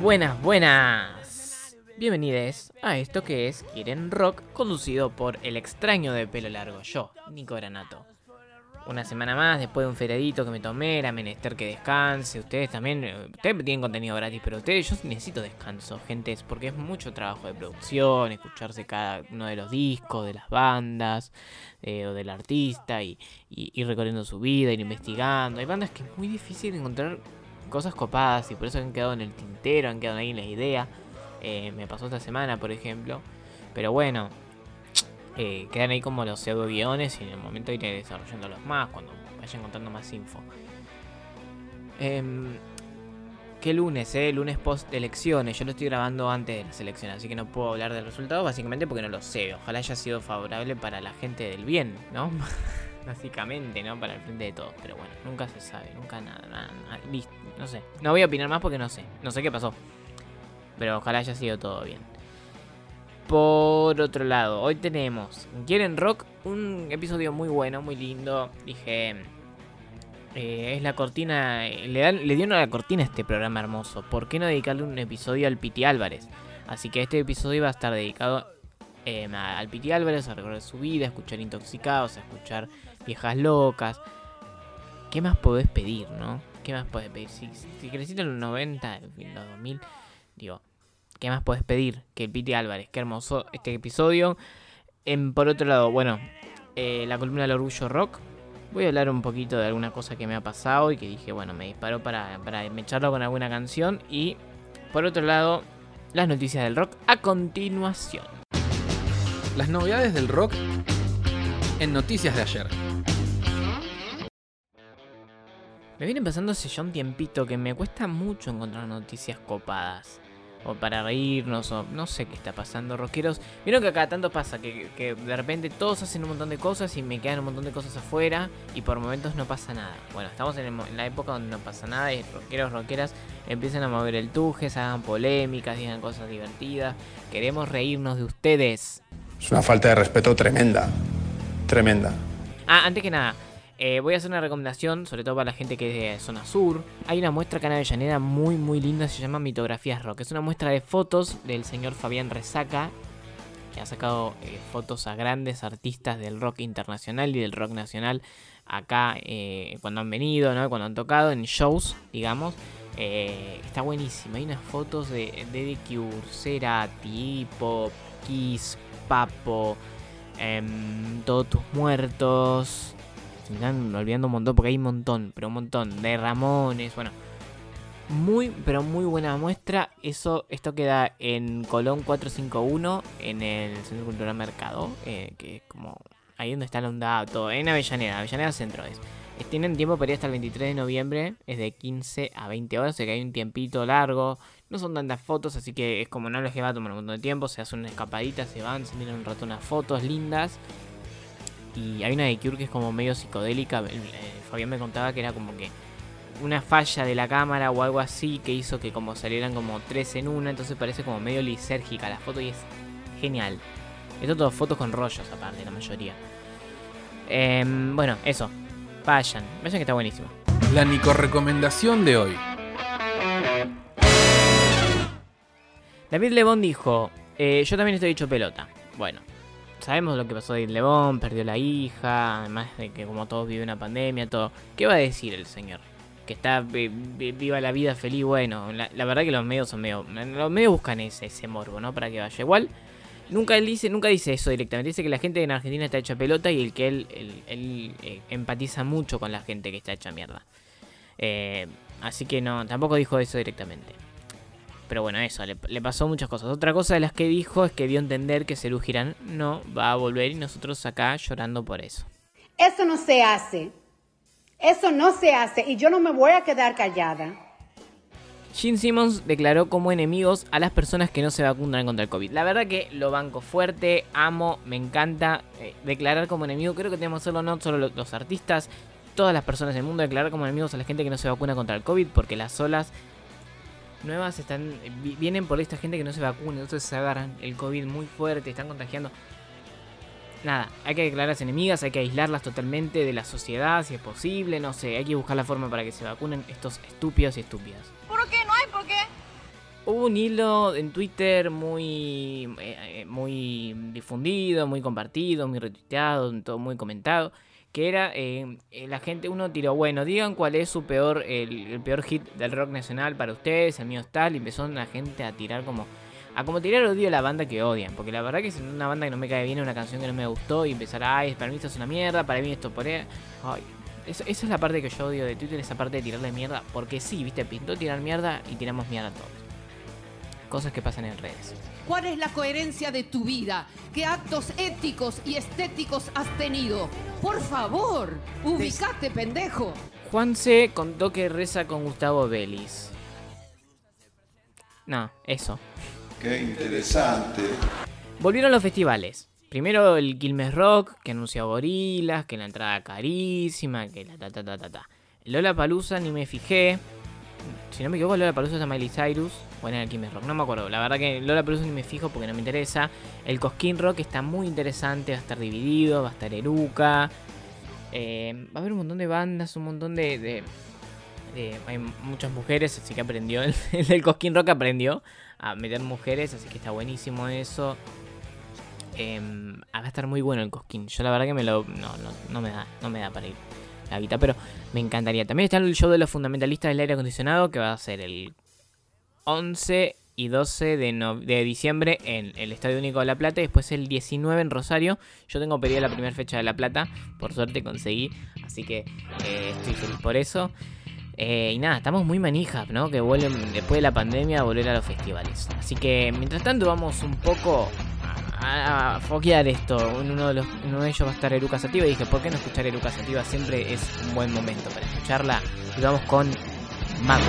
Buenas, buenas. Bienvenidos a esto que es Quieren Rock, conducido por el extraño de pelo largo, yo, Nico Granato. Una semana más, después de un feriadito que me tomé, era menester que descanse. Ustedes también, eh, ustedes tienen contenido gratis, pero ustedes, yo necesito descanso, gente, porque es mucho trabajo de producción, escucharse cada uno de los discos, de las bandas, eh, o del artista, y, y ir recorriendo su vida, ir investigando. Hay bandas que es muy difícil encontrar cosas copadas y por eso han quedado en el tintero, han quedado ahí en la idea. Eh, me pasó esta semana, por ejemplo. Pero bueno, eh, quedan ahí como los pseudo guiones y en el momento iré desarrollándolos más cuando vaya encontrando más info. Em, ¿Qué lunes, eh? Lunes post elecciones. Yo lo estoy grabando antes de las elecciones, así que no puedo hablar del resultado básicamente porque no lo sé. Ojalá haya sido favorable para la gente del bien, ¿no? básicamente, ¿no? Para el frente de todos. Pero bueno, nunca se sabe, nunca nada, listo, no sé. No voy a opinar más porque no sé, no sé qué pasó. Pero ojalá haya sido todo bien. Por otro lado, hoy tenemos Quieren Rock, un episodio muy bueno, muy lindo. Dije, eh, es la cortina, le, dan- le dieron a la cortina este programa hermoso. ¿Por qué no dedicarle un episodio al Piti Álvarez? Así que este episodio va a estar dedicado eh, al Piti Álvarez, a recorrer su vida, a escuchar intoxicados, a escuchar viejas locas. ¿Qué más podés pedir, no? ¿Qué más podés pedir? Si, si creciste en los 90, en los 2000, digo, ¿qué más podés pedir que el Piti Álvarez? Qué hermoso este episodio. Por otro lado, bueno, eh, la columna del orgullo rock. Voy a hablar un poquito de alguna cosa que me ha pasado y que dije, bueno, me disparó para, para echarlo con alguna canción. Y por otro lado, las noticias del rock a continuación. Las novedades del rock en noticias de ayer. Me viene pasando hace ya un tiempito que me cuesta mucho encontrar noticias copadas. O para reírnos, o no sé qué está pasando, rockeros. Vieron que acá tanto pasa que, que de repente todos hacen un montón de cosas y me quedan un montón de cosas afuera y por momentos no pasa nada. Bueno, estamos en, el mo- en la época donde no pasa nada y rockeros, rockeras empiezan a mover el tuje, se hagan polémicas, digan cosas divertidas. Queremos reírnos de ustedes. Es una falta de respeto tremenda. Tremenda. Ah, antes que nada, eh, voy a hacer una recomendación, sobre todo para la gente que es de zona sur. Hay una muestra acá en Avellaneda muy muy linda, se llama Mitografías Rock. Es una muestra de fotos del señor Fabián Resaca, que ha sacado eh, fotos a grandes artistas del rock internacional y del rock nacional acá eh, cuando han venido, ¿no? cuando han tocado en shows, digamos. Está buenísima. Hay unas fotos de de The Cure, Cerati, Kiss, Papo, em, Todos tus muertos. Se me están olvidando un montón porque hay un montón, pero un montón. De Ramones, bueno. Muy, pero muy buena muestra. Eso, esto queda en Colón 451, en el Centro Cultural Mercado, eh, que es como ahí donde está la onda, todo. En Avellaneda, Avellaneda Centro es. Tienen tiempo para ir hasta el 23 de noviembre, es de 15 a 20 horas, o sea que hay un tiempito largo. No son tantas fotos, así que es como no les va a tomar un montón de tiempo. Se hace una escapadita, se van, se miran un rato unas fotos lindas. Y hay una de Cure que es como medio psicodélica. eh, Fabián me contaba que era como que una falla de la cámara o algo así que hizo que como salieran como tres en una. Entonces parece como medio lisérgica la foto y es genial. Esto todo fotos con rollos aparte, la mayoría. Em, bueno, eso. Vayan, vayan que está buenísimo. La Nico recomendación de hoy. David Lebón dijo, eh, yo también estoy hecho pelota. Bueno, sabemos lo que pasó David Lebón, perdió la hija, además de que como todos viven una pandemia, todo. ¿Qué va a decir el señor? Que está vi- vi- viva la vida feliz, bueno, la, la verdad que los medios son medio... Los medios buscan ese, ese morbo, ¿no? Para que vaya. Igual, nunca él dice, nunca dice eso directamente. Dice que la gente en Argentina está hecha pelota y el que él, él- él, eh, empatiza mucho con la gente que está hecha mierda. Eh, así que no, tampoco dijo eso directamente. Pero bueno, eso, le, le pasó muchas cosas. Otra cosa de las que dijo es que dio a entender que Serú Girán no va a volver y nosotros acá llorando por eso. Eso no se hace. Eso no se hace y yo no me voy a quedar callada. Gene Simmons declaró como enemigos a las personas que no se vacunan contra el COVID. La verdad que lo banco fuerte, amo, me encanta eh, declarar como enemigo. Creo que tenemos que hacerlo no solo lo- los artistas, todas las personas del mundo, declarar como enemigos a la gente que no se vacuna contra el COVID, porque las olas nuevas están vi- vienen por esta gente que no se vacuna, entonces se agarran el COVID muy fuerte, están contagiando. Nada, hay que declararlas enemigas, hay que aislarlas totalmente de la sociedad, si es posible, no sé, hay que buscar la forma para que se vacunen estos estúpidos y estúpidas. ¿Por qué? No hay por qué. Hubo un hilo en Twitter muy, eh, eh, muy difundido, muy compartido, muy retuiteado, todo muy comentado, que era eh, eh, la gente, uno tiró, bueno, digan cuál es su peor, el, peor hit del rock nacional para ustedes, el mío es tal, y empezó la gente a tirar como, a como tirar odio a la banda que odian, porque la verdad que si una banda que no me cae bien, una canción que no me gustó, y empezar, ay, para mí esto es una mierda, para mí esto por ahí, ay, eso- esa es la parte que yo odio de Twitter, esa parte de tirarle mierda, porque sí, viste, pintó tirar mierda y tiramos mierda todos cosas que pasan en redes. ¿Cuál es la coherencia de tu vida? ¿Qué actos éticos y estéticos has tenido? Por favor, ubicate, pendejo. Juanse contó que reza con Gustavo Vélez. No, eso. Qué interesante. Volvieron los festivales. Primero el Quilmes Rock, que anunció Gorilas, que la entrada carísima, que la ta ta ta ta ta. Lola Palusa ni me fijé. Si no me equivoco, Lola Palusa es a Miley Cyrus. O era el Quilmes Rock, no me acuerdo. La verdad que Lola Palusa ni me fijo porque no me interesa. El Cosquín Rock está muy interesante, va a estar dividido, va a estar Eruca. Eh, va a haber un montón de bandas, un montón de, hay muchas mujeres, así que aprendió. El, el Cosquín Rock aprendió a meter mujeres, así que está buenísimo eso. Ah, va a estar muy bueno el Cosquín. Yo la verdad que me lo. No, no, no me da, no me da para ir la guita, pero me encantaría. También está el show de los fundamentalistas del aire acondicionado, que va a ser el 11 y 12 de, no- diciembre en el Estadio Único de La Plata. Y después el 19 en Rosario. Yo tengo pedido la primera fecha de La Plata. Por suerte conseguí. Así que eh, estoy feliz por eso. Eh, y nada, estamos muy manijas, ¿no? Que vuelven después de la pandemia a volver a los festivales. Así que mientras tanto vamos un poco a, foquear esto. En uno, de los, uno de ellos va a estar Eruca Sativa. Y dije, ¿por qué no escuchar Eruca Sativa? Siempre es un buen momento para escucharla. Y vamos con Mago.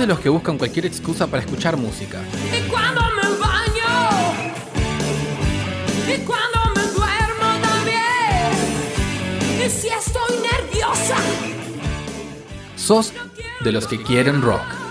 De los que buscan cualquier excusa para escuchar música. Y cuando me baño, y cuando me duermo también, y si estoy nerviosa, Sos de los que quieren rock.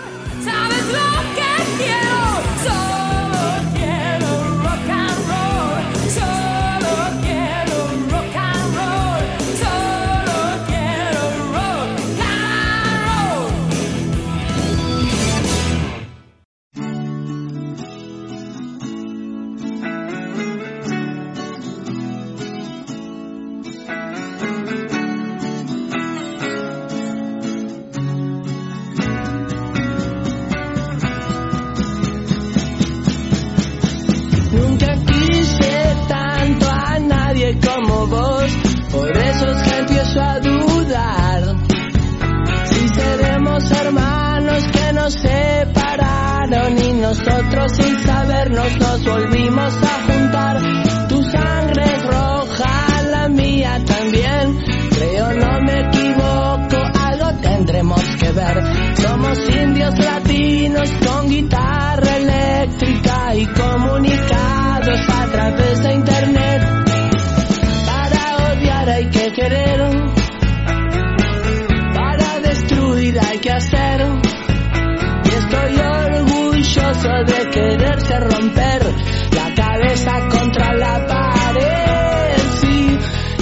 La cabeza contra la pared.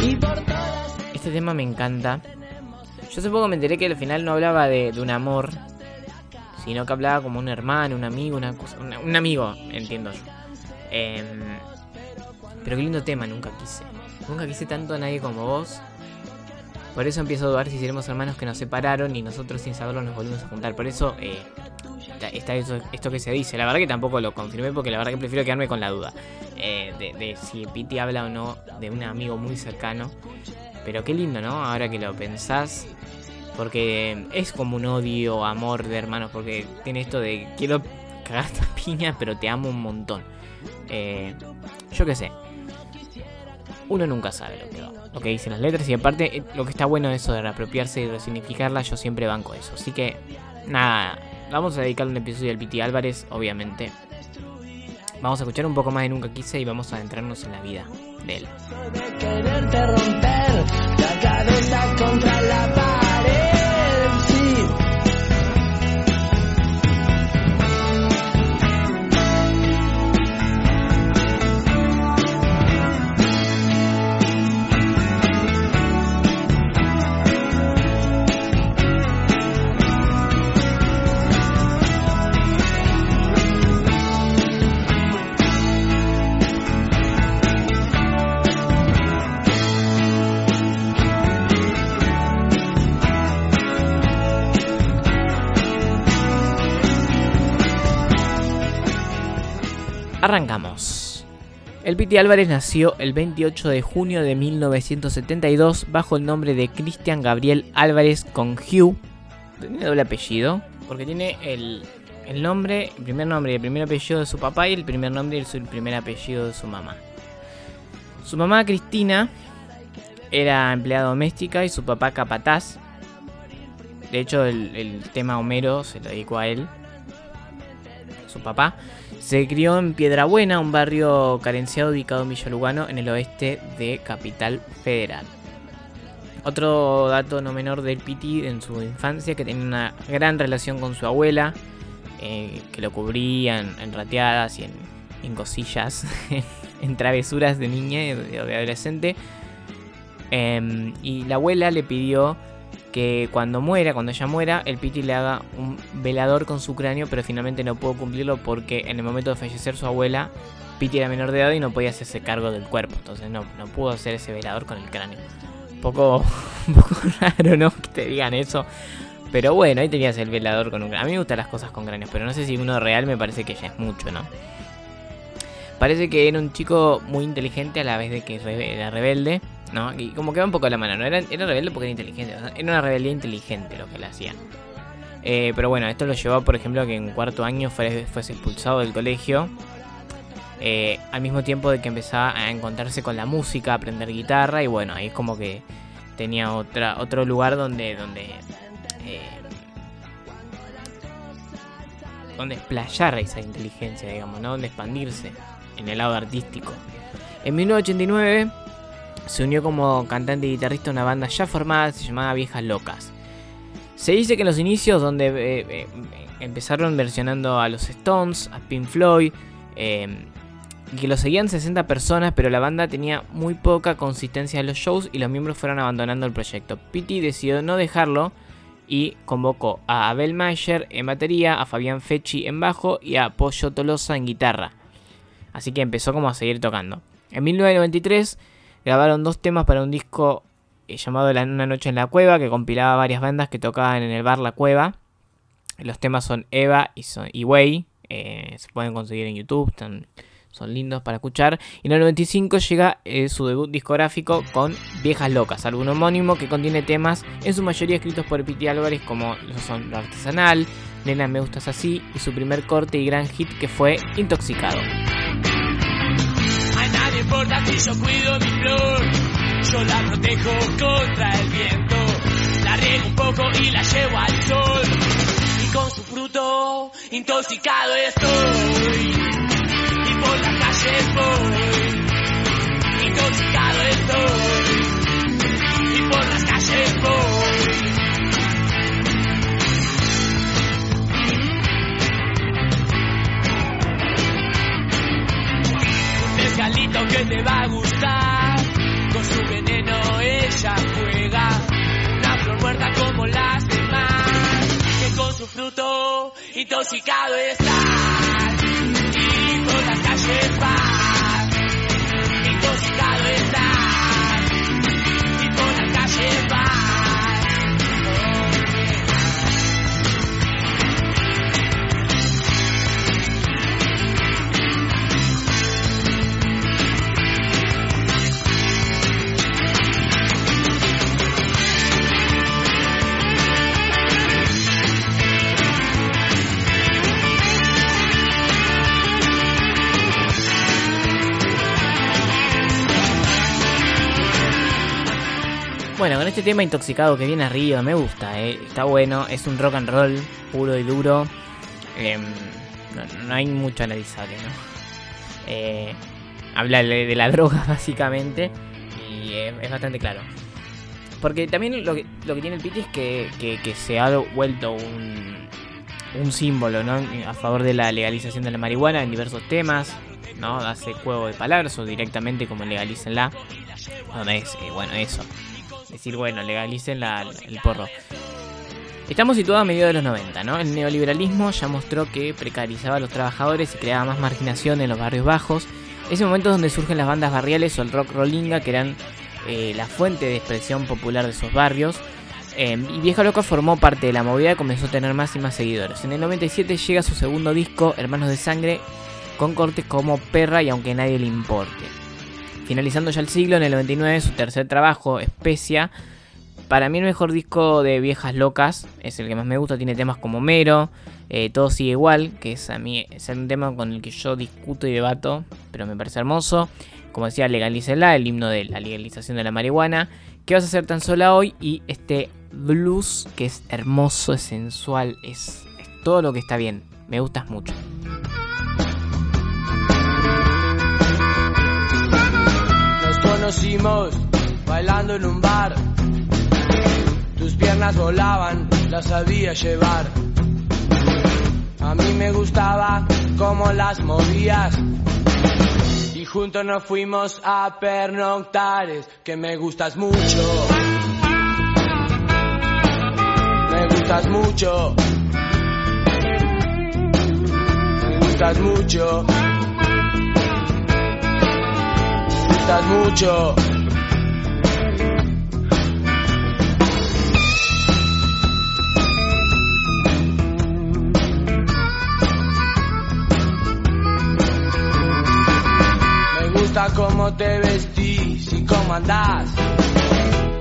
Y Este tema me encanta. Yo hace poco me enteré que al final no hablaba de, un amor, sino que hablaba como un hermano, un amigo, una cosa, un amigo, entiendo yo. Em, pero qué lindo tema, nunca quise. Nunca quise tanto a nadie como vos. Por eso empiezo a dudar si seremos hermanos que nos separaron y nosotros sin saberlo nos volvimos a juntar. Por eso eh, está, eso- esto que se dice. La verdad que tampoco lo confirmé porque la verdad que prefiero quedarme con la duda. eh, de, si Piti habla o no de un amigo muy cercano. Pero qué lindo, ¿no? Ahora que lo pensás. Porque es como un odio, amor de hermanos. Porque tiene esto de quiero cagar esta piña, pero te amo un montón. Eh, yo qué sé. Uno nunca sabe lo que, lo que dicen las letras. Y aparte, eh, lo que está bueno eso de reapropiarse y resignificarla, yo siempre banco eso. Así que, nada. Vamos a dedicarle un episodio al Piti Álvarez, obviamente. Vamos a escuchar un poco más de Nunca Quise y vamos a adentrarnos en la vida de él. Arrancamos. El Piti Álvarez nació el 28 de junio de 1972 bajo el nombre de Cristian Gabriel Álvarez con Hugh. Tiene doble apellido, porque tiene el, el nombre, el primer nombre y el primer apellido de su papá y el primer nombre y el, primer apellido de su mamá. Su mamá Cristina era empleada doméstica y su papá capataz. De hecho, el, el tema Homero se lo dedicó a él, su papá. Se crió en Piedrabuena, un barrio carenciado ubicado en Villa Lugano, en el oeste de Capital Federal. Otro dato no menor del Piti en su infancia, que tenía una gran relación con su abuela, eh, que lo cubría en, en rateadas y en, en cosillas, en travesuras de niña de, de adolescente. Em, y la abuela le pidió que cuando muera, cuando ella muera, el Piti le haga un velador con su cráneo, pero finalmente no pudo cumplirlo porque en el momento de fallecer su abuela, Piti era menor de edad y no podía hacerse cargo del cuerpo, entonces no, no pudo hacer ese velador con el cráneo. Poco, un poco raro, ¿no? Que te digan eso. Pero bueno, ahí tenías el velador con un cráneo. A mí me gustan las cosas con cráneos, pero no sé si uno real me parece que ya es mucho, ¿no? Parece que era un chico muy inteligente a la vez de que era rebelde, ¿no? Y como que va un poco a la mano, ¿no? Era, era rebelde porque era inteligente, o sea, era una rebeldía inteligente lo que él hacía. Eh, pero bueno, esto lo llevó, por ejemplo, a que en cuarto año fue, fuese expulsado del colegio. eh, al mismo tiempo de que empezaba a encontrarse con la música, a aprender guitarra. Y bueno, ahí es como que tenía otra, otro lugar donde, donde eh, donde explayar esa inteligencia, digamos, ¿no? Donde expandirse en el lado artístico. En 1989 se unió como cantante y guitarrista a una banda ya formada, se llamaba Viejas Locas. Se dice que en los inicios, donde eh, eh, empezaron versionando a los Stones, a Pink Floyd, eh, que lo seguían 60 personas, pero la banda tenía muy poca consistencia en los shows y los miembros fueron abandonando el proyecto. Pity decidió no dejarlo y convocó a Abel Mayer en batería, a Fabián Fechi en bajo y a Pollo Tolosa en guitarra. Así que empezó como a seguir tocando. En 1993 grabaron dos temas para un disco eh, llamado La- Una Noche en la Cueva, que compilaba varias bandas que tocaban en el bar La Cueva. Los temas son Eva y, son, y Way. eh, se pueden conseguir en YouTube, son lindos para escuchar. Y en el 95 llega eh, su debut discográfico con Viejas Locas, álbum homónimo que contiene temas en su mayoría escritos por Piti Álvarez como lo son Lo Artesanal, Nena Me Gustas Así y su primer corte y gran hit que fue Intoxicado. A nadie importa si yo cuido mi flor. Yo la protejo contra el viento. La riego un poco y la llevo al sol. Y con su fruto intoxicado estoy. Y por las calles voy. Intoxicado estoy. Un mezcalito que te va a gustar. Con su veneno ella juega. Una flor muerta como las demás. Que con su fruto intoxicado está. Bueno, con este tema intoxicado que viene arriba, me gusta, eh, está bueno, es un rock and roll puro y duro. Em, no, hay mucho analizable, ¿no? Eh, habla de, de la droga, básicamente, y eh, es bastante claro. Porque también lo que, tiene el Piti es que, se ha vuelto un, símbolo, ¿no? A favor de la legalización de la marihuana en diversos temas, ¿no? Hace juego de palabras o directamente como legalícenla. Donde es, eh, bueno, eso. Decir, bueno, legalicen la- el porro. Estamos situados a mediados de los 90, ¿no? El neoliberalismo ya mostró que precarizaba a los trabajadores y creaba más marginación en los barrios bajos. Ese momento es donde surgen las bandas barriales o el rock rollinga, que eran eh, la fuente de expresión popular de esos barrios. Eh, y Vieja Loca formó parte de la movida y comenzó a tener más y más seguidores. En el 97 llega su segundo disco, Hermanos de Sangre, con cortes como Perra y Aunque Nadie Le Importe. Finalizando ya el siglo, en el 99 su tercer trabajo, Especia. Para mí el mejor disco de Viejas Locas, es el que más me gusta, tiene temas como Mero, eh, Todo sigue igual, que es a mí es un tema con el que yo discuto y debato, pero me parece hermoso. Como decía, Legalícela, el himno de la legalización de la marihuana. ¿Qué vas a hacer tan sola hoy? Y este blues que es hermoso, es sensual, es, es todo lo que está bien. Me gustas mucho. Conocimos bailando en un bar. Tus piernas volaban, las sabía llevar. A mí me gustaba cómo las movías. Y juntos nos fuimos a pernoctares, que me gustas mucho. Me gustas mucho. Me gustas mucho. Gustas mucho. Me gusta cómo te vestís y cómo andás.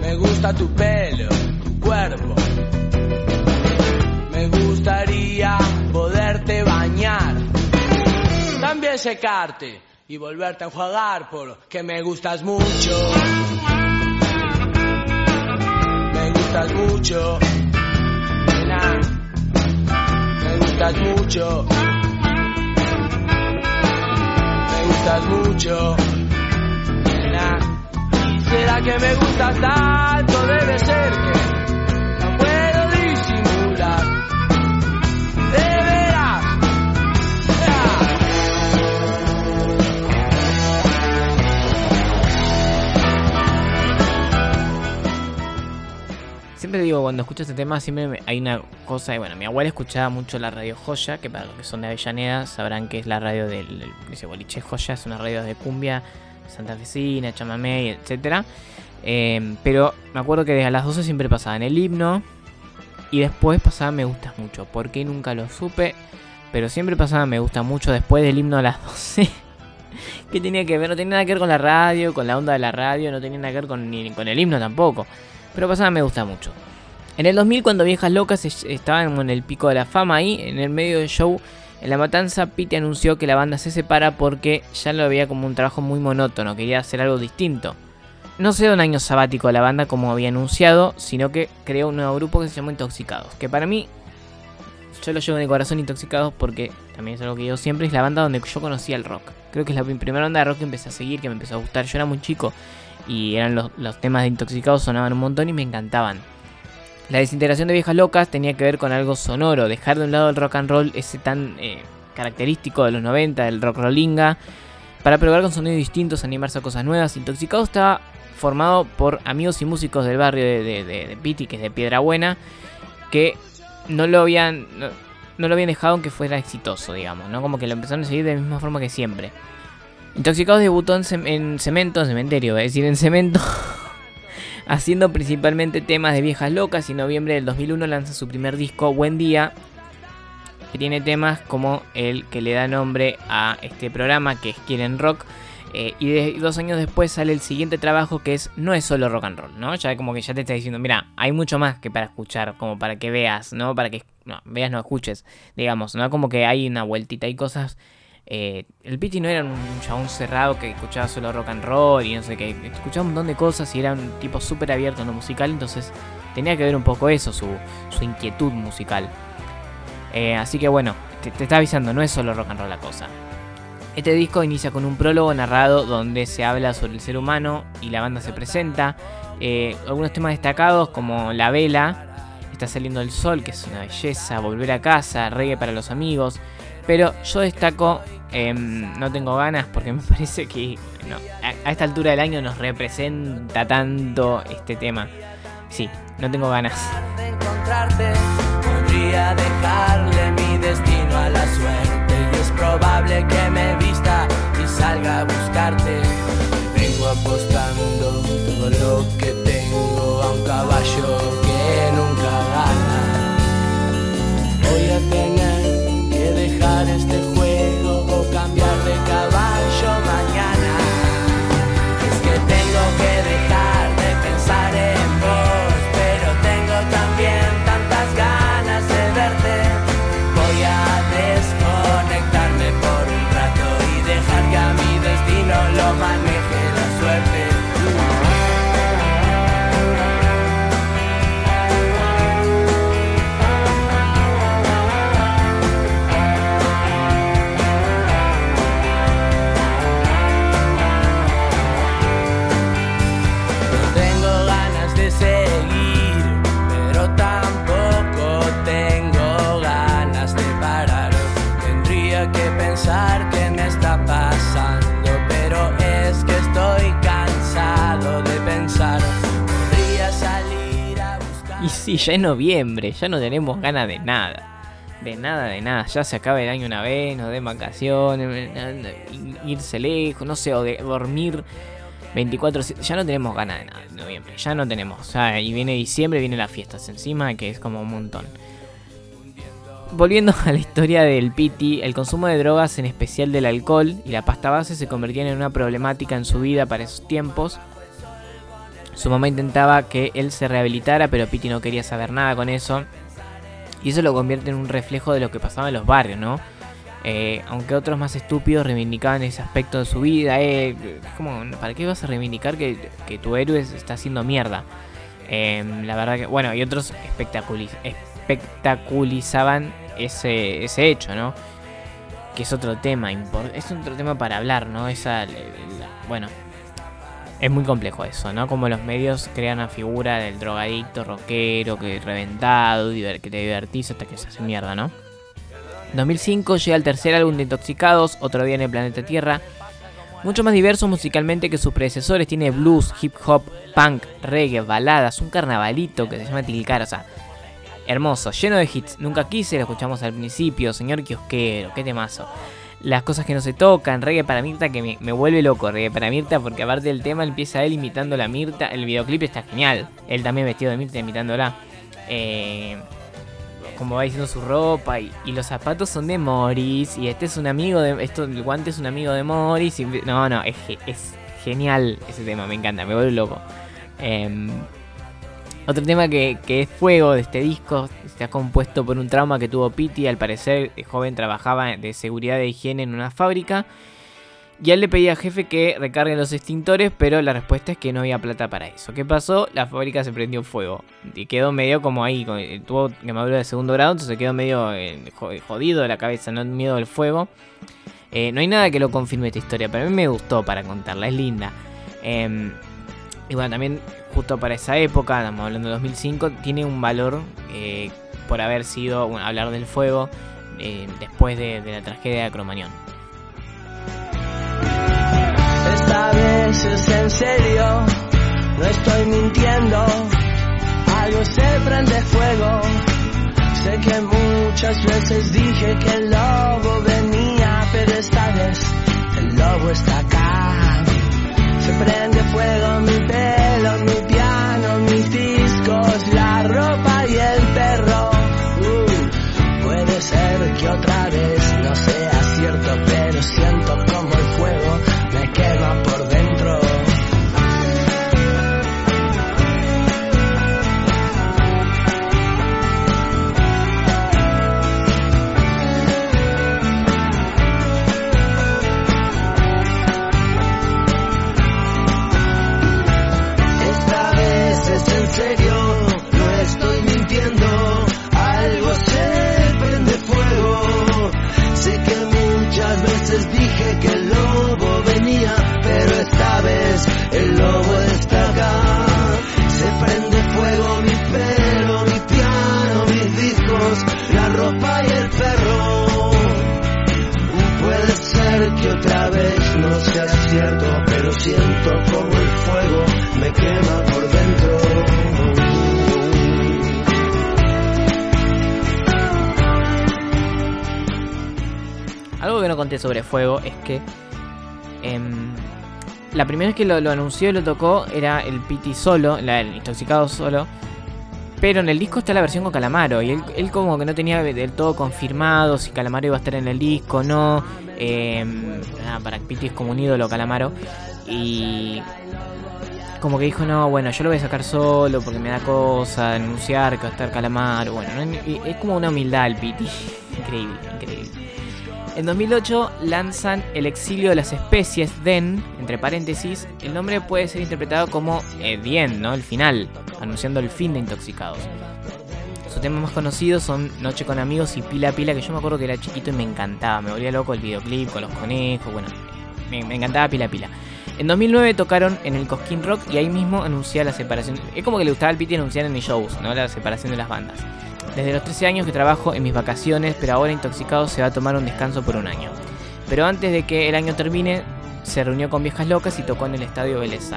Me gusta tu pelo, tu cuerpo. Me gustaría poderte bañar. También secarte y volverte a enjuagar porque me gustas mucho. Me gustas mucho. Nena. Me gustas mucho. Me gustas mucho. Nena. ¿Será que me gustas tanto? Debe ser que Digo, cuando escucho este tema, siempre hay una cosa. de, Bueno, mi abuela escuchaba mucho la radio Joya, que para los que son de Avellaneda sabrán que es la radio del, ese boliche Joya, es una radio de cumbia santafesina, chamamé, etcétera. Eh, pero me acuerdo que a las 12 siempre pasaban el himno y después pasaba Me Gustas Mucho. ¿Por qué nunca lo supe? Pero siempre pasaba Me Gusta Mucho después del himno a las 12. ¿Qué tenía que ver? No tenía nada que ver con la radio, con la onda de la radio, no tenía nada que ver con, ni con el himno tampoco. Pero pasaba Me Gusta Mucho. En el 2000, cuando Viejas Locas es- estaban en el pico de la fama ahí, en el medio del show, en La Matanza, Pete anunció que la banda se separa porque ya lo veía como un trabajo muy monótono, quería hacer algo distinto. No se da un año sabático a la banda como había anunciado, sino que creó un nuevo grupo que se llamó Intoxicados. Que para mí, yo lo llevo en el corazón Intoxicados porque también es algo que yo siempre, es la banda donde yo conocí el rock. Creo que es la prim- primera banda de rock que empecé a seguir, que me empezó a gustar. Yo era muy chico y eran los, los temas de Intoxicados sonaban un montón y me encantaban. La desintegración de Viejas Locas tenía que ver con algo sonoro, dejar de un lado el rock and roll, ese tan eh, característico de los 90, del rock rollinga, para probar con sonidos distintos, animarse a cosas nuevas. Intoxicado estaba formado por amigos y músicos del barrio de, de, de- de que es de Piedra Buena, que no lo habían no, no lo habían dejado aunque fuera exitoso, digamos, ¿no? Como que lo empezaron a seguir de la misma forma que siempre. Intoxicados debutó en, en cemento, en cementerio, es decir, en cemento, haciendo principalmente temas de viejas locas y en noviembre del 2001 lanza su primer disco, Buen Día, que tiene temas como el que le da nombre a este programa, que es Quieren Rock. eh, y dos años después sale el siguiente trabajo que es No es solo rock and roll, ¿no? Ya como que ya te está diciendo, mira, hay mucho más que para escuchar, como para que veas, ¿no? Para que veas, no escuches, digamos, ¿no? Como que hay una vueltita, hay cosas... eh, el Piti no era un chabón cerrado que escuchaba solo rock and roll y no sé qué, escuchaba un montón de cosas y era un tipo súper abierto en lo musical, entonces tenía que ver un poco eso, su, su inquietud musical. Eh, así que bueno, te, te está avisando, no es solo rock and roll la cosa. Este disco inicia con un prólogo narrado donde se habla sobre el ser humano y la banda se presenta. Eh, algunos temas destacados como La Vela, Está saliendo el sol, que es una belleza, Volver a casa, Reggae para los amigos. Pero yo destaco em, No tengo ganas porque me parece que no, a, a esta altura del año nos representa tanto este tema. Sí, no tengo ganas. Podría dejarle mi destino a la suerte. Y es probable que me vista y salga a buscarte. Vengo apostando todo lo que tengo a un caballo que nunca gana. Voy a tener sí, ya es noviembre, ya no tenemos ganas de nada. De nada, de nada. Ya se acaba el año una vez, nos den vacaciones, irse lejos, no sé, o de dormir 24 Ya no tenemos ganas de nada en noviembre, ya no tenemos. O sea, y viene diciembre, vienen las fiestas encima, que es como un montón. Volviendo a la historia del Piti, el consumo de drogas, en especial del alcohol y la pasta base, se convertían en una problemática en su vida para esos tiempos. Su mamá intentaba que él se rehabilitara, pero Piti no quería saber nada con eso. Y eso lo convierte en un reflejo de lo que pasaba en los barrios, ¿no? Eh, aunque otros más estúpidos reivindicaban ese aspecto de su vida. Eh, como, ¿para qué vas a reivindicar que, que tu héroe está haciendo mierda? Eh, la verdad que, bueno, y otros espectaculiz- espectaculizaban ese, ese hecho, ¿no? Que es otro tema, es otro tema para hablar, ¿no? Esa, la- la- bueno, es muy complejo eso, ¿no? Como los medios crean una figura del drogadicto, rockero, que reventado, que te divertís hasta que se hace mierda, ¿no? 2005 llega el tercer álbum de Intoxicados, otro día en el planeta Tierra. Mucho más diverso musicalmente que sus predecesores, tiene blues, hip hop, punk, reggae, baladas, un carnavalito que se llama Tilcar, o sea, hermoso, lleno de hits. Nunca quise, lo escuchamos al principio, señor kiosquero, qué temazo. Las cosas que no se tocan, reggae para Mirta que me, me vuelve loco, reggae para Mirta porque aparte del tema empieza él imitando a la Mirta, el videoclip está genial, él también vestido de Mirta imitándola. Eh, como va diciendo su ropa y, y los zapatos son de Morris y este es un amigo de esto el guante es un amigo de Morris no no es, es genial ese tema me encanta me vuelve loco Em, otro tema que, es fuego de este disco está compuesto por un trauma que tuvo Pity al parecer el joven trabajaba de seguridad de higiene en una fábrica y él le pedía al jefe que recargue los extintores, pero la respuesta es que no había plata para eso. ¿Qué pasó? La fábrica se prendió fuego. Y quedó medio como ahí, eh, tuvo quemadura de segundo grado, entonces quedó medio eh, jo- jodido de la cabeza, no miedo al fuego. Eh, no hay nada que lo confirme esta historia, pero a mí me gustó para contarla, es linda. Em, y bueno, también justo para esa época, estamos hablando de 2005, tiene un valor eh, por haber sido, bueno, hablar del fuego eh, después de, de la tragedia de Cromañón. Esta vez es en serio, no estoy mintiendo. Algo se prende fuego. Sé que muchas veces dije que el lobo venía, pero esta vez el lobo está acá. Se prende fuego mi pelo, em, la primera vez que lo, anunció y lo tocó era el Pity solo, la, el Intoxicado solo. Pero en el disco está la versión con Calamaro y él, como que no tenía del todo confirmado si Calamaro iba a estar en el disco o no. Nada, para Pity es como un ídolo Calamaro. Y como que dijo, no, bueno, yo lo voy a sacar solo porque me da cosa anunciar que va a estar Calamaro. Bueno, es como una humildad el Pity. increíble, increíble. En 2008 lanzan El exilio de las especies, Den, entre paréntesis. El nombre puede ser interpretado como eh, The End, ¿no? El final, anunciando el fin de Intoxicados. Sus temas más conocidos son Noche con amigos y Pila Pila, que yo me acuerdo que era chiquito y me encantaba. Me volvía loco el videoclip con los conejos, bueno, me, me encantaba Pila Pila. En 2009 tocaron en el Cosquín Rock y ahí mismo anuncia la separación. Es como que le gustaba al Piti anunciar en mis shows, ¿no? La separación de las bandas. Desde los 13 años que trabajo en mis vacaciones, pero ahora intoxicado se va a tomar un descanso por un año. Pero antes de que el año termine, se reunió con Viejas Locas y tocó en el estadio Vélez.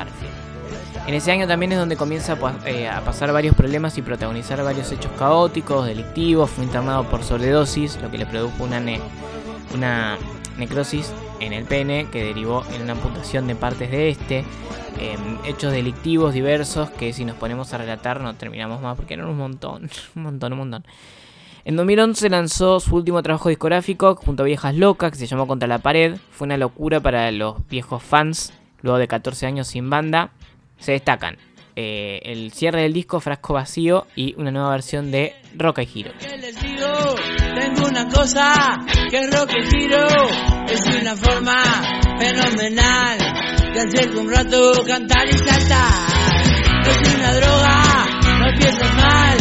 En ese año también es donde comienza a, pa- eh, a pasar varios problemas y protagonizar varios hechos caóticos, delictivos. Fue internado por sobredosis, lo que le produjo una, ne- una necrosis en el pene que derivó en una amputación de partes de este. eh, hechos delictivos diversos que si nos ponemos a relatar no terminamos más porque eran un montón, un montón, un montón. En 2011 lanzó su último trabajo discográfico junto a Viejas Locas, que se llamó Contra la Pared. Fue una locura para los viejos fans, luego de 14 años sin banda. Se destacan eh, el cierre del disco Frasco Vacío y una nueva versión de Rock y Giro. Tengo una cosa que rock y giro. Es una forma fenomenal de hacerte un rato cantar y saltar. Es una droga, no pienses mal,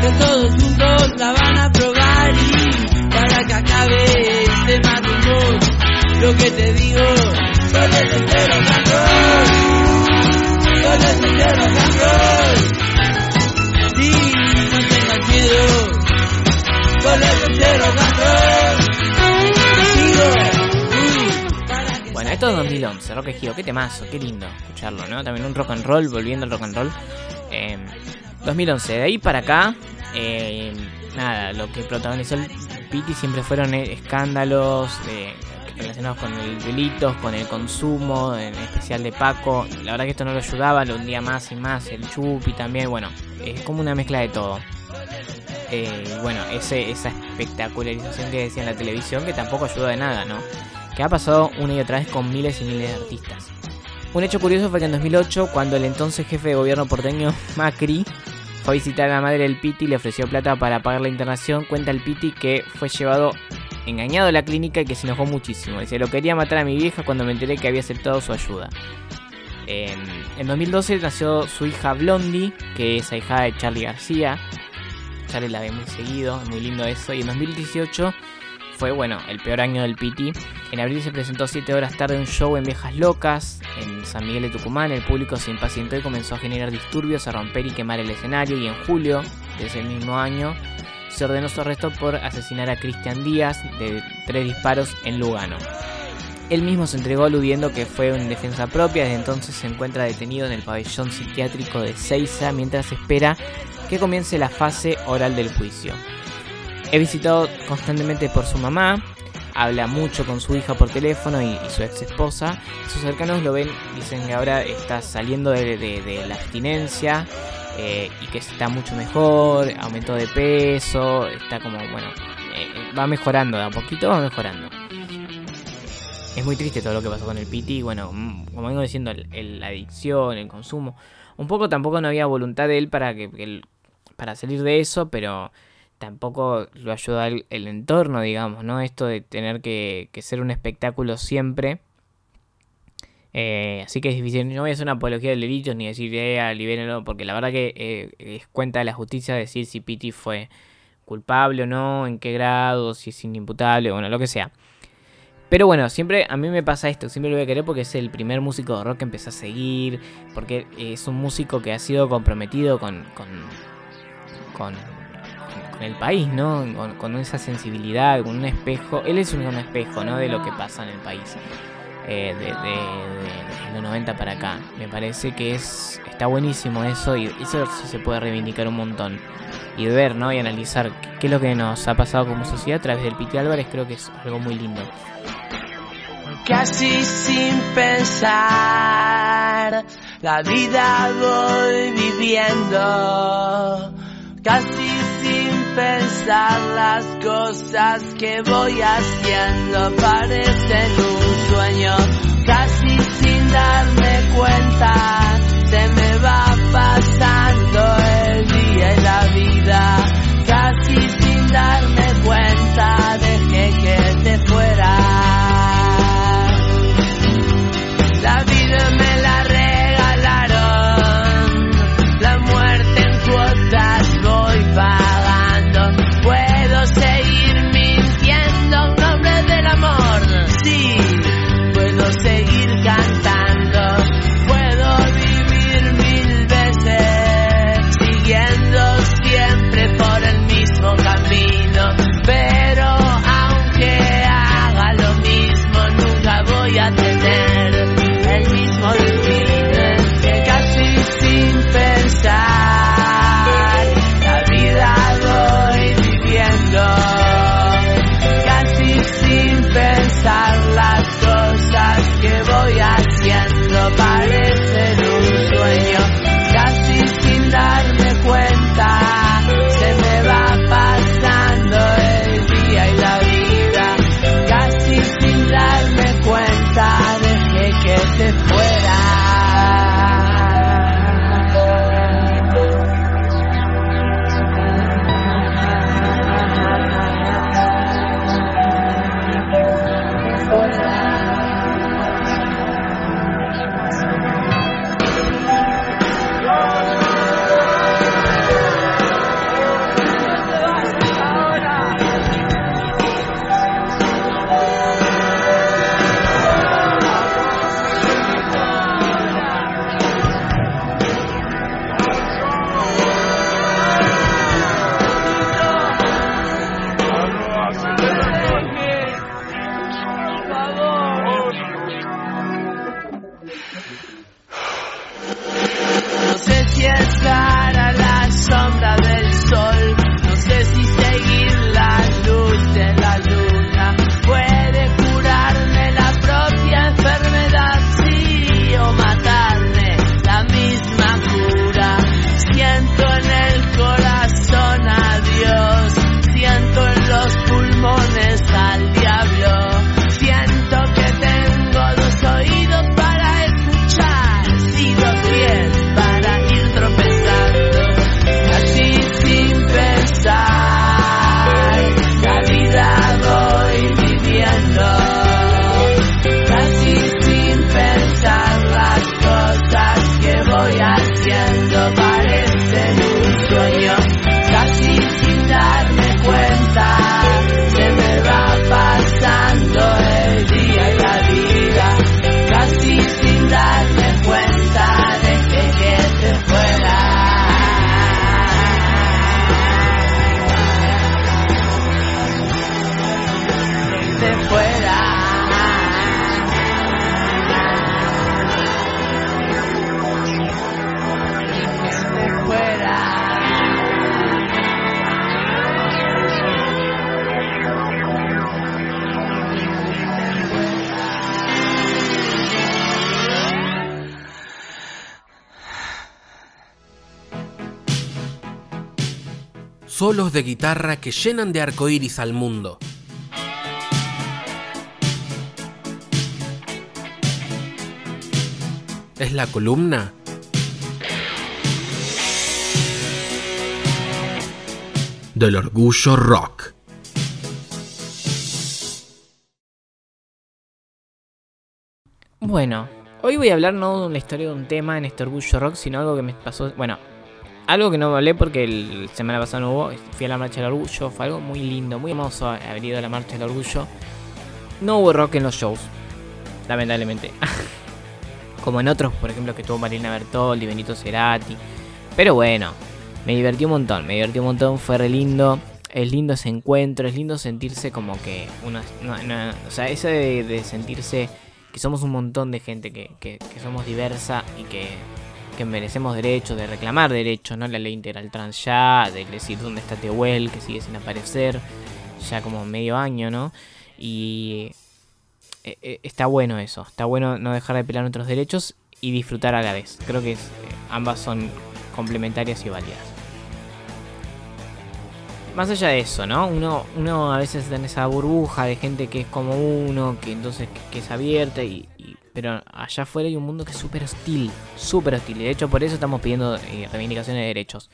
que todos juntos la van a probar y para que acabe este matrimonio. Lo que te Sigo. Bueno, esto es 2011, Rock Ejido, qué temazo, qué lindo escucharlo, ¿no? También un rock and roll, volviendo al rock and roll. Eh, 2011, de ahí para acá, eh, nada, lo que protagonizó el Piti siempre fueron eh, escándalos eh, relacionados con el delitos, con el consumo, en especial de Paco. La verdad que esto no lo ayudaba, lo hundía más y más, el Chupi también, bueno, es como una mezcla de todo. Eh, bueno, ese, esa espectacularización que decía en la televisión que tampoco ayudó de nada, ¿no? Que ha pasado una y otra vez con miles y miles de artistas. Un hecho curioso fue que en 2008, cuando el entonces jefe de gobierno porteño, Macri, fue a visitar a la madre del Piti y le ofreció plata para pagar la internación, cuenta el Piti que fue llevado engañado a la clínica y que se enojó muchísimo. Dice, lo quería matar a mi vieja cuando me enteré que había aceptado su ayuda. En, en 2012 nació su hija Blondie, que es hija de Charlie García. Charlie la ve muy seguido, es muy lindo eso. Y en 2018 fue, bueno, el peor año del Piti. En abril se presentó 7 horas tarde un show en Viejas Locas, en San Miguel de Tucumán. El público se impacientó y comenzó a generar disturbios, a romper y quemar el escenario. Y en julio de ese mismo año se ordenó su arresto por asesinar a Cristian Díaz de tres disparos en Lugano. Él mismo se entregó aludiendo que fue en defensa propia, desde entonces se encuentra detenido en el pabellón psiquiátrico de Seiza mientras espera que comience la fase oral del juicio. He visitado constantemente por su mamá, habla mucho con su hija por teléfono y, su ex esposa. Sus cercanos lo ven, dicen que ahora está saliendo de, la abstinencia eh, y que está mucho mejor, aumentó de peso, está como, bueno, eh, va mejorando, de a poquito va mejorando. Es muy triste todo lo que pasó con el Piti. Bueno, mm, como vengo diciendo, la adicción, el consumo. Un poco tampoco no había voluntad de él para que, para salir de eso, pero tampoco lo ayuda el, entorno, digamos, ¿no? Esto de tener que, ser un espectáculo siempre. Eh, así que es difícil. No voy a hacer una apología del delito ni decir, eh, libérenlo, porque la verdad que eh, es cuenta de la justicia decir si Piti fue culpable o no, en qué grado, si es inimputable, bueno, lo que sea. Pero bueno, siempre a mí me pasa esto, siempre lo voy a querer porque es el primer músico de rock que empecé a seguir, porque es un músico que ha sido comprometido con, con, con, con el país, ¿no? Con, esa sensibilidad, con un espejo. Él es un, un espejo, ¿no? De lo que pasa en el país. eh, de, los 90 para acá. Me parece que es está buenísimo eso y eso sí se puede reivindicar un montón. Y ver, ¿no? Y analizar qué, qué es lo que nos ha pasado como sociedad a través del Piti Álvarez, creo que es algo muy lindo. Casi sin pensar, la vida voy viviendo. Casi sin pensar las cosas que voy haciendo parecen un sueño. Casi sin darme cuenta, se me va pasando el día y la vida. Casi sin darme cuenta, dejé que te fuera. De guitarra que llenan de arcoíris al mundo. Es la columna del orgullo rock. Bueno, hoy voy a hablar no de una historia de un tema en este Orgullo Rock, sino algo que me pasó. Bueno, algo que no hablé porque el semana pasada no hubo. Fui a la Marcha del Orgullo, fue algo muy lindo, muy hermoso haber ido a la Marcha del Orgullo. No hubo rock en los shows, lamentablemente. Como en otros, por ejemplo, que tuvo Marina Bertoldi, Benito Cerati. Pero bueno, me divertí un montón, me divertí un montón, fue re lindo. Es lindo ese encuentro, es lindo sentirse como que uno. no- no- o sea, eso de, de sentirse que somos un montón de gente, que, que- que somos diversa y que, que merecemos derechos, de reclamar derechos, ¿no? La ley integral trans ya, de decir dónde está Tehuel, que sigue sin aparecer, ya como medio año, ¿no? Y eh, eh, está bueno eso, está bueno no dejar de pelear nuestros derechos y disfrutar a la vez. Creo que eh, ambas son complementarias y válidas. Más allá de eso, ¿no? Uno, uno a veces está en esa burbuja de gente que es como uno, que entonces que, que es abierta y- Pero allá afuera hay un mundo que es súper hostil, súper hostil. Y de hecho por eso estamos pidiendo eh, reivindicaciones de derechos.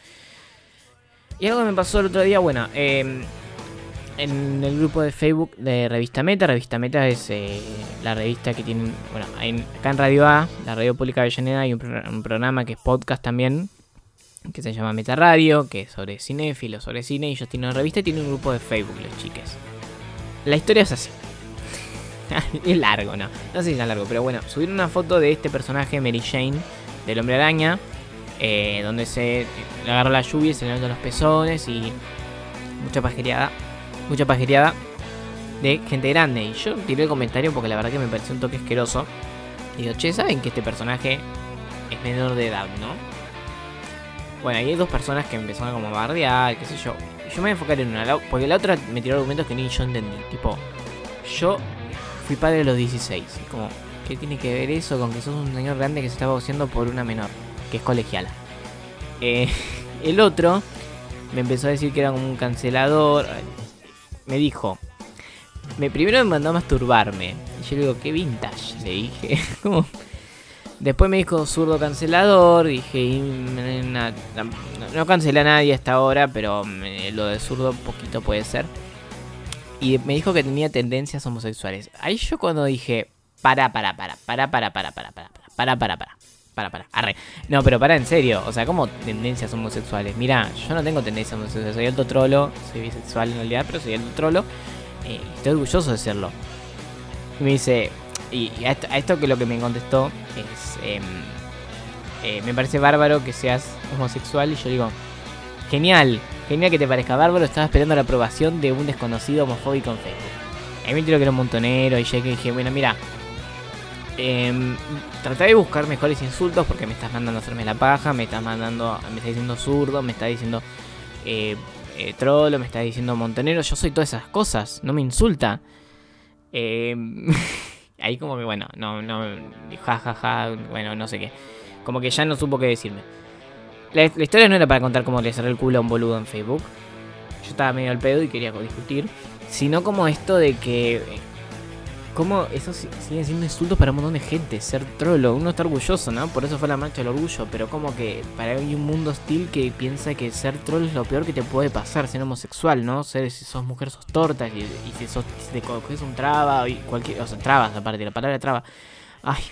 Y algo que me pasó el otro día, bueno, eh, en el grupo de Facebook de Revista Meta. Revista Meta es eh, la revista que tienen, bueno, acá en Radio A, la radio pública de Avellaneda, hay un programa que es podcast también, que se llama Meta Radio, que es sobre cinéfilos, sobre cine, y ellos tienen una revista y tienen un grupo de Facebook, los chiques. La historia es así. es largo, ¿no? No sé si es largo, pero bueno, subieron una foto de este personaje, Mary Jane, del Hombre Araña, eh, donde se le agarra la lluvia y se le los pezones y mucha pajereada, mucha pajereada de gente grande. Y yo tiré el comentario porque la verdad que me pareció un toque asqueroso. Y digo, che, ¿saben que este personaje es menor de edad, no? Bueno, ahí hay dos personas que empezaron a como bardear, qué sé yo. Yo me voy a enfocar en una, porque la otra me tiró argumentos que ni yo entendí. Tipo, yo fui padre a los 16. y Como, ¿qué tiene que ver eso con que sos un señor grande que se estaba haciendo por una menor? Que es colegiala. Eh, el otro me empezó a decir que era como un cancelador. Me dijo, me primero me mandó a masturbarme. Y yo le digo, qué vintage, le dije. Como- Después me dijo zurdo cancelador. Dije, no, no cancelé a nadie hasta ahora, pero mm, lo de zurdo poquito puede ser. Y me dijo que tenía tendencias homosexuales. Ahí yo cuando dije, para, para, para, para, para, para, para, para, para, para, para, para. Para, para, arre. No, pero para en serio. O sea, como tendencias homosexuales. Mira, yo no tengo tendencias homosexuales. Soy alto trolo. Soy bisexual en realidad, pero soy alto trolo. eh, estoy orgulloso de serlo. Y me dice. Y, y a, esto, a esto que lo que me contestó es. em, eh, me parece bárbaro que seas homosexual. Y yo digo. Genial. Genial que te parezca bárbaro. Estaba esperando la aprobación de un desconocido homofóbico en Facebook. A mí me que era un montonero. Y yo que dije, bueno, mira. Em, traté de buscar mejores insultos porque me estás mandando a hacerme la paja, me estás mandando, me estás diciendo zurdo, me estás diciendo eh, eh, trolo, me estás diciendo montonero. Yo soy todas esas cosas, no me insulta. Em, ahí como que bueno, no, no, ja, ja, ja, bueno, no sé qué. Como que ya no supo qué decirme. La, historia no era para contar cómo le cerré el culo a un boludo en Facebook. Yo estaba medio al pedo y quería discutir. Sino como esto de que eh, cómo eso si- siguen siendo insultos para un montón de gente, ser trolo, uno está orgulloso, ¿no? Por eso fue la marcha del orgullo, pero como que para hay un mundo hostil que piensa que ser troll es lo peor que te puede pasar, ser homosexual, ¿no? Ser si sos mujer sos tortas y, y si sos si te coges un traba y cualquier, o sea, trabas aparte, la palabra traba. Ay,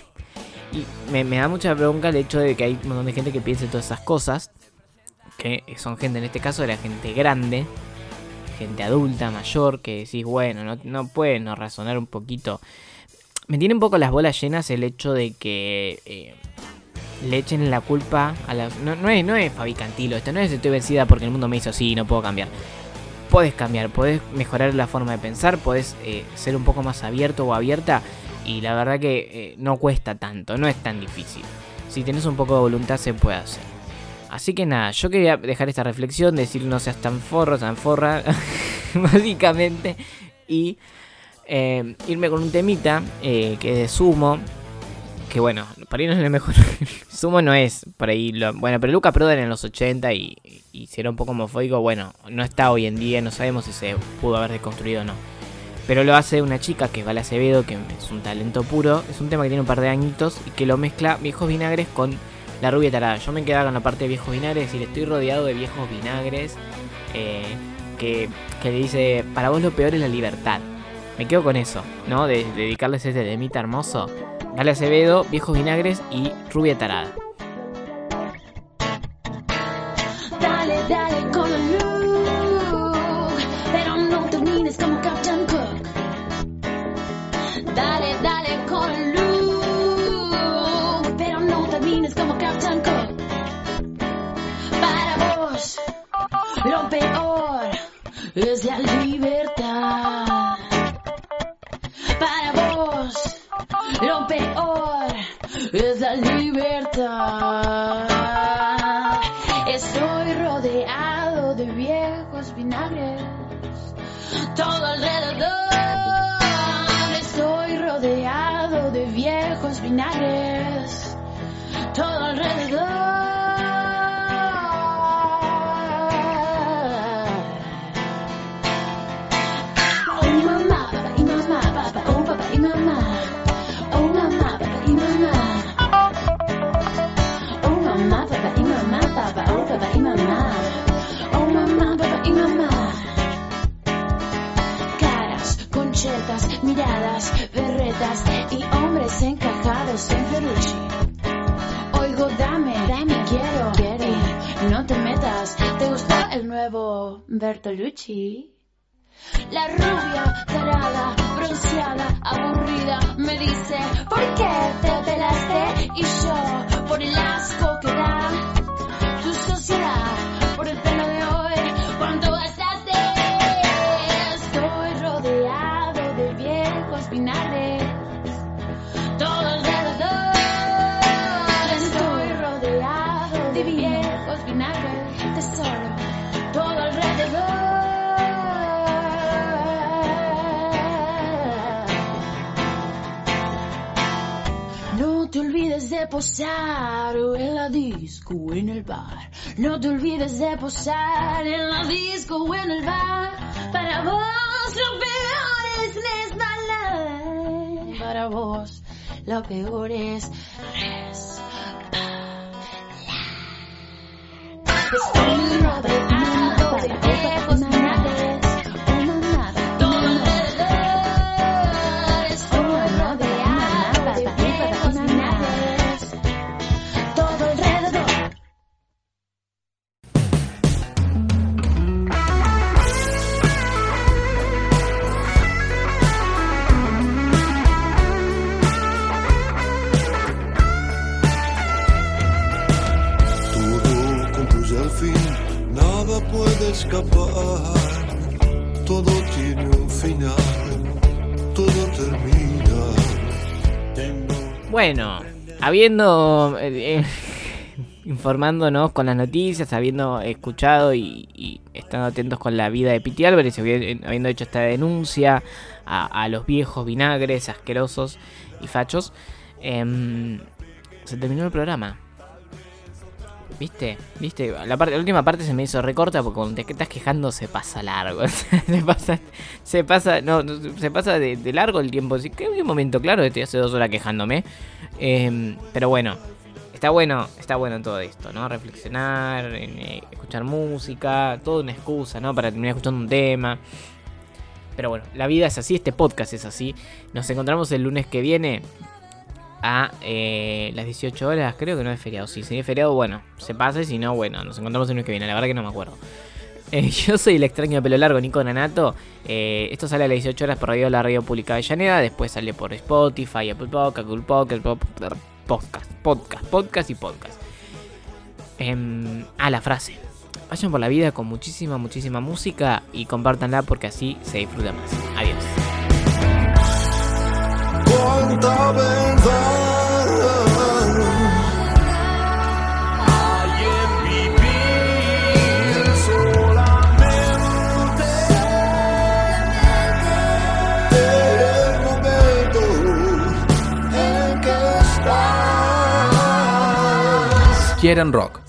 y me, me da mucha bronca el hecho de que hay un montón de gente que piense todas esas cosas, que son gente, en este caso era gente grande, gente adulta, mayor, que decís, bueno, no, no pueden razonar un poquito. Me tiene un poco las bolas llenas el hecho de que eh, le echen la culpa a las... No, no, es, no es Fabi Cantilo, esto no es estoy vencida porque el mundo me hizo así y no puedo cambiar. Puedes cambiar, puedes mejorar la forma de pensar, puedes eh, ser un poco más abierto o abierta y la verdad que eh, no cuesta tanto, no es tan difícil. Si tenés un poco de voluntad se puede hacer. Así que nada, yo quería dejar esta reflexión, decir no seas tan forro, tan forra, básicamente, y eh, irme con un temita eh, que es de sumo, que bueno, ahí no es lo mejor. Sumo no es por ahí. Bueno, pero Luca Prodan en los 80 y, y si era un poco homofóbico, bueno, no está hoy en día, no sabemos si se pudo haber reconstruido o no. Pero lo hace una chica que es Vala Acevedo, que es un talento puro. Es un tema que tiene un par de añitos y que lo mezcla viejos vinagres con la rubia tarada. Yo me quedaba con la parte de viejos vinagres, es decir, estoy rodeado de viejos vinagres. eh, que, que le dice, para vos lo peor es la libertad. Me quedo con eso, ¿no? De, de dedicarles este temita hermoso. Vale Acevedo, Viejos Vinagres y Rubia Tarada. Es la Bertolucci? La rubia, tarada, bronceada, aburrida, me dice, ¿por qué te posar en la disco o en el bar. No te olvides de posar en la disco o en el bar. Para vos lo peor es resbalar. Para vos lo peor es resbalar. Estoy rodeado de Bueno, habiendo. eh, eh, informándonos con las noticias, habiendo escuchado y, estando atentos con la vida de Piti Álvarez, habi- habiendo hecho esta denuncia a, a los viejos vinagres asquerosos y fachos, em, se terminó el programa. ¿Viste? ¿Viste? La, última parte se me hizo recorta porque cuando te estás quejando se pasa largo. se pasa, se pasa, no, se pasa de, largo el tiempo. Que hay un momento, claro, estoy hace dos horas quejándome. Em, pero bueno, está bueno, está bueno todo esto, ¿no? Reflexionar, eh, escuchar música, toda una excusa, ¿no? Para terminar escuchando un tema. Pero bueno, la vida es así, este podcast es así. Nos encontramos el lunes que viene a eh, las 18 horas. Creo que no es feriado. Si sería feriado, bueno, se pasa. Y si no, bueno, nos encontramos el lunes que viene. La verdad que no me acuerdo. Eh, yo soy el extraño de pelo largo, Nico Nanato. Eh, esto sale a las 18 horas por radio la radio pública de Llaneda. Después sale por Spotify, Apple Podcast, Google Podcast, Podcast, Podcast, Podcast y Podcast. Em, ah, la frase. Vayan por la vida con muchísima, muchísima música y compártanla porque así se disfruta más. Adiós. Quieren rock.